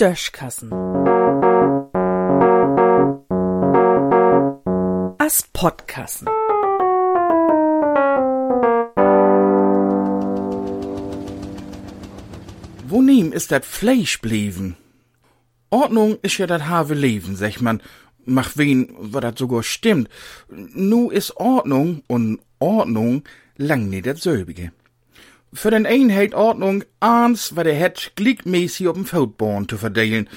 Döschkassen. As Podkassen. Wonim ist dat Fleisch blieben? Ordnung ist ja dat have Leben, sag man. Mach wen, wat dat sogar stimmt. Nu is Ordnung und Ordnung lang nicht dasselbige. Für den einen hält Ordnung eins, wat er het gliedmäßig auf dem Feldborn zu verdelen.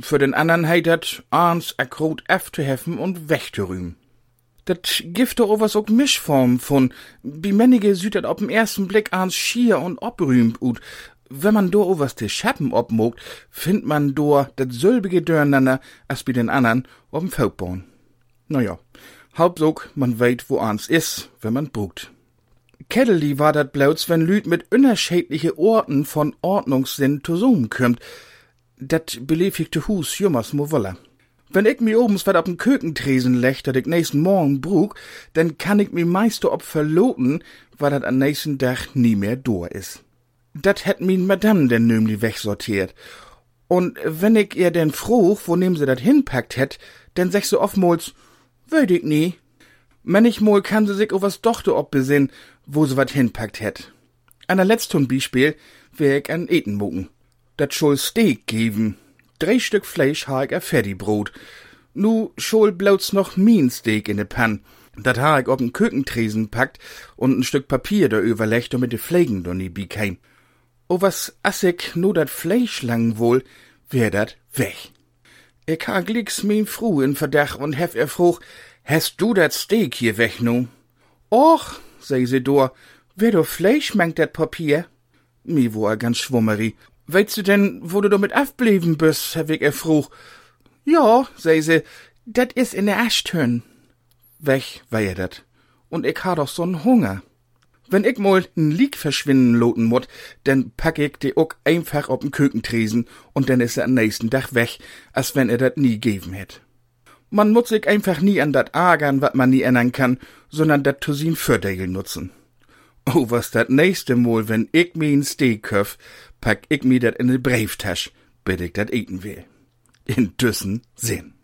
Für den anderen hält dat eins akkrot F zu heffen und wegzurühmen. Dat gibt doch was auch Mischform von, wie manige süd dat auf den ersten Blick eins schier und obrühmt ut. Wenn man do was de Schappen obmogt, find man do dat sölbige Dörnander als bei den anderen auf'm Feldborn. Naja, Hauptsog, man weet, wo eins is, wenn man brugt. Kedeli war dat bloß, wenn Lüd mit unterschiedliche Orten von Ordnungssinn zusammenkommt. Dat belebigte Hus jummers mo wolle. Wenn ich mi obens wat op'n Kökentresen lech, dat ich nächsten Morgen brug, dann kann ich mi meiste ob verloten, weil dat am nächsten Tag nie mehr do is. Dat hätt min Madame denn nömli wegsortiert. Und wenn ich ihr denn froh, wo nehm sie dat hinpackt hätt, denn sech so oftmals, weet ich nie. Manchmal kann sie sich was Tochter obbesinn, wo sie wat hinpackt hätt. An der letzten Beispiel wär ich an Eten mucken. Dat schol Steak geben. Drei Stück Fleisch ha ich a Fertigbrot. Nu schol bloß noch min Steak in de Pan. Dat ha ich ob'n Kökentresen packt und n Stück Papier da überlegt, damit de Pflegen do nie bekäm. O was assig nu dat Fleisch lang wohl, wär dat weg. Ich ha glicks min Fru in Verdach und hef er fruch, hast du dat Steak hier weg nu? Och, sei sie dor, wer do Fleisch mengt dat Papier? Mi wo er ganz schwummeri. Weißt du denn, wo du damit afblieben bist, hab ich er fruch. Ja, sei sie, dat is in der Aschtön. Weg war er dat. Und ich ha doch so'n Hunger. Wenn ich mal n Lieg verschwinden loten mut, dann pack ich die ook einfach auf'n Kökentresen und dann is er am nächsten Tag weg, als wenn er dat nie geben hätt. Man muss sich einfach nie an dat ärgern, wat man nie ändern kann, sondern dat zu sin nutzen. Oh, was dat nächste Mal, wenn ich mi n Steak köf, pack ich mi dat in de Brieftasch, bis ich dat eten will. In düssen Sinn.